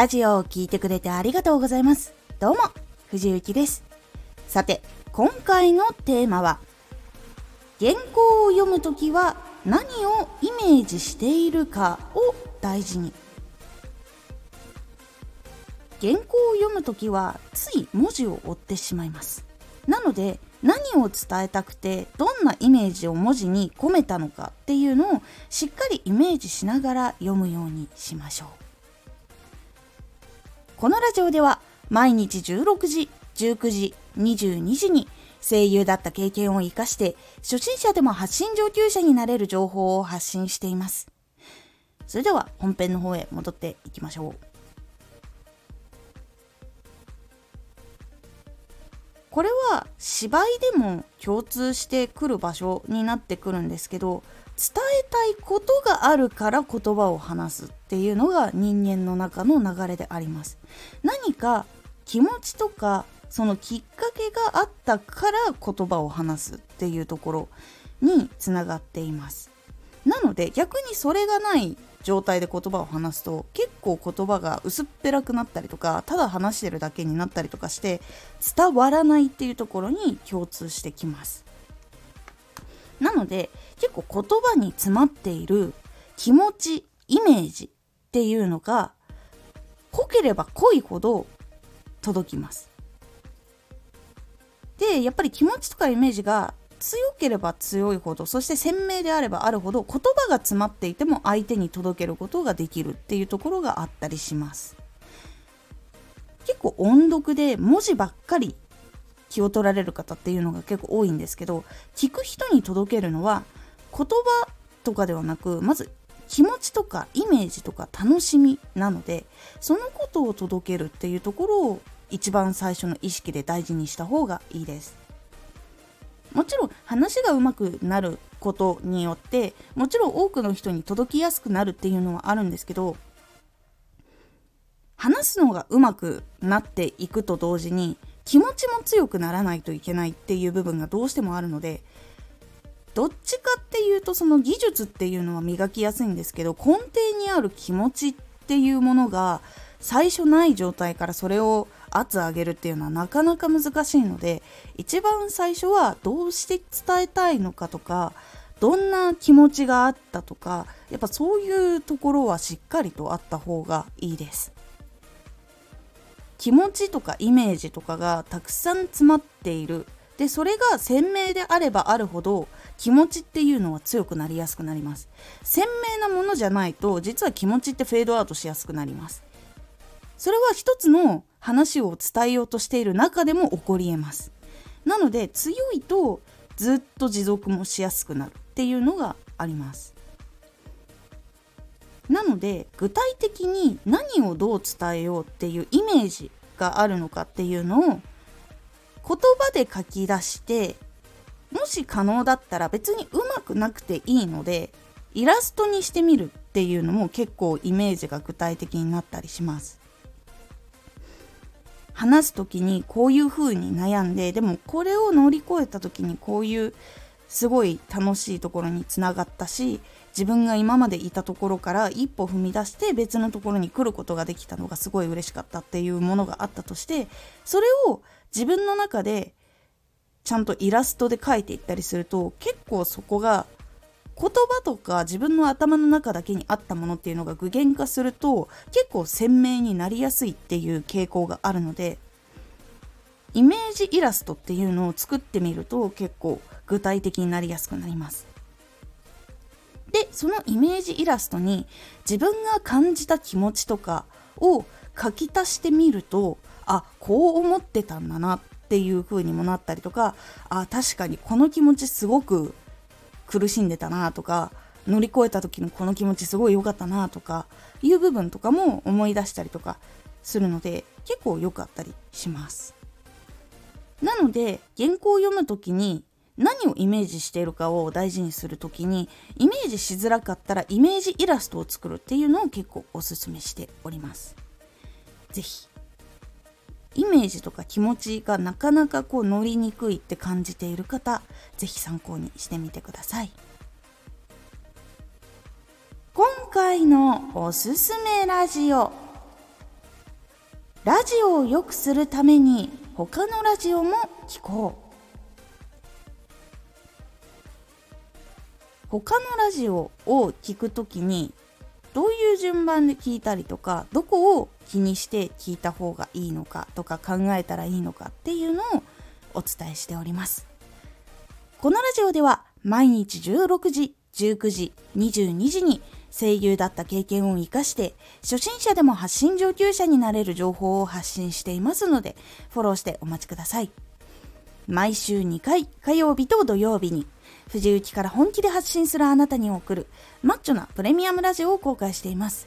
ラジオを聴いてくれてありがとうございます。どうも、藤幸です。さて、今回のテーマは、原稿を読むときは何をイメージしているかを大事に。原稿を読むときはつい文字を追ってしまいます。なので、何を伝えたくてどんなイメージを文字に込めたのかっていうのをしっかりイメージしながら読むようにしましょうこのラジオでは毎日16時19時22時に声優だった経験を生かして初心者でも発信上級者になれる情報を発信しています。それでは本編の方へ戻っていきましょう。これは芝居でも共通してくる場所になってくるんですけど伝えたいことがあるから言葉を話すっていうのが人間の中の流れであります。何か気持ちとかそのきっかけがあったから言葉を話すっていうところにつながっています。なので逆にそれがない状態で言葉を話すと結構言葉が薄っぺらくなったりとかただ話してるだけになったりとかして伝わらないっていうところに共通してきます。なので結構言葉に詰まっている気持ちイメージっていうのが濃ければ濃いほど届きます。でやっぱり気持ちとかイメージが強ければ強いほどそして鮮明であればあるほど言葉が詰まっていても相手に届けることができるっていうところがあったりします。結構音読で文字ばっかり気を取られる方っていうのが結構多いんですけど聞く人に届けるのは言葉とかではなくまず気持ちとかイメージとか楽しみなのでそのことを届けるっていうところを一番最初の意識で大事にした方がいいです。もちろん話がうまくなることによってもちろん多くの人に届きやすくなるっていうのはあるんですけど話すのがうまくなっていくと同時に気持ちも強くならないといけないっていう部分がどうしてもあるのでどっちかっていうとその技術っていうのは磨きやすいんですけど根底にある気持ちっていうものが最初ない状態からそれを圧上げるっていうのはなかなか難しいので一番最初はどうして伝えたいのかとかどんな気持ちがあったとかやっぱそういうところはしっかりとあった方がいいです。気持ちとかイメージとかがたくさん詰まっている。でそれが鮮明であればあるほど気持ちっていうのは強くなりやすくなります。鮮明なものじゃないと実は気持ちってフェードアウトしやすくなります。それは一つの話を伝えようとしている中でも起こりえます。なので強いとずっと持続もしやすくなるっていうのがあります。なので具体的に何をどう伝えようっていうイメージがあるのかっていうのを言葉で書き出してもし可能だったら別にうまくなくていいのでイラストにしてみるっていうのも結構イメージが具体的になったりします。話す時にこういう風に悩んででもこれを乗り越えた時にこういうすごい楽しいところにつながったし自分が今までいたところから一歩踏み出して別のところに来ることができたのがすごい嬉しかったっていうものがあったとしてそれを自分の中でちゃんとイラストで描いていったりすると結構そこが言葉とか自分の頭の中だけにあったものっていうのが具現化すると結構鮮明になりやすいっていう傾向があるのでイメージイラストっていうのを作ってみると結構具体的になりやすくなります。でそのイメージイラストに自分が感じた気持ちとかを書き足してみるとあこう思ってたんだなっていう風にもなったりとかあ確かにこの気持ちすごく苦しんでたなとか乗り越えた時のこの気持ちすごい良かったなとかいう部分とかも思い出したりとかするので結構良かったりします。なので原稿を読む時に何をイメージしているかを大事にする時にイメージしづらかったらイメージイラストを作るっていうのを結構おすすめしております。是非イメージとか気持ちがなかなかこう乗りにくいって感じている方是非参考にしてみてください。今回のおすすめラジオ。ラジオを良くするために他のラジオも聞こう。他のラジオを聞くときにどういう順番で聞いたりとかどこを気にして聞いた方がいいのかとか考えたらいいのかっていうのをお伝えしております。このラジオでは毎日16時19時22時に声優だった経験を生かして初心者でも発信上級者になれる情報を発信していますのでフォローしてお待ちください。毎週2回火曜日と土曜日に藤雪から本気で発信するあなたに送るマッチョなプレミアムラジオを公開しています。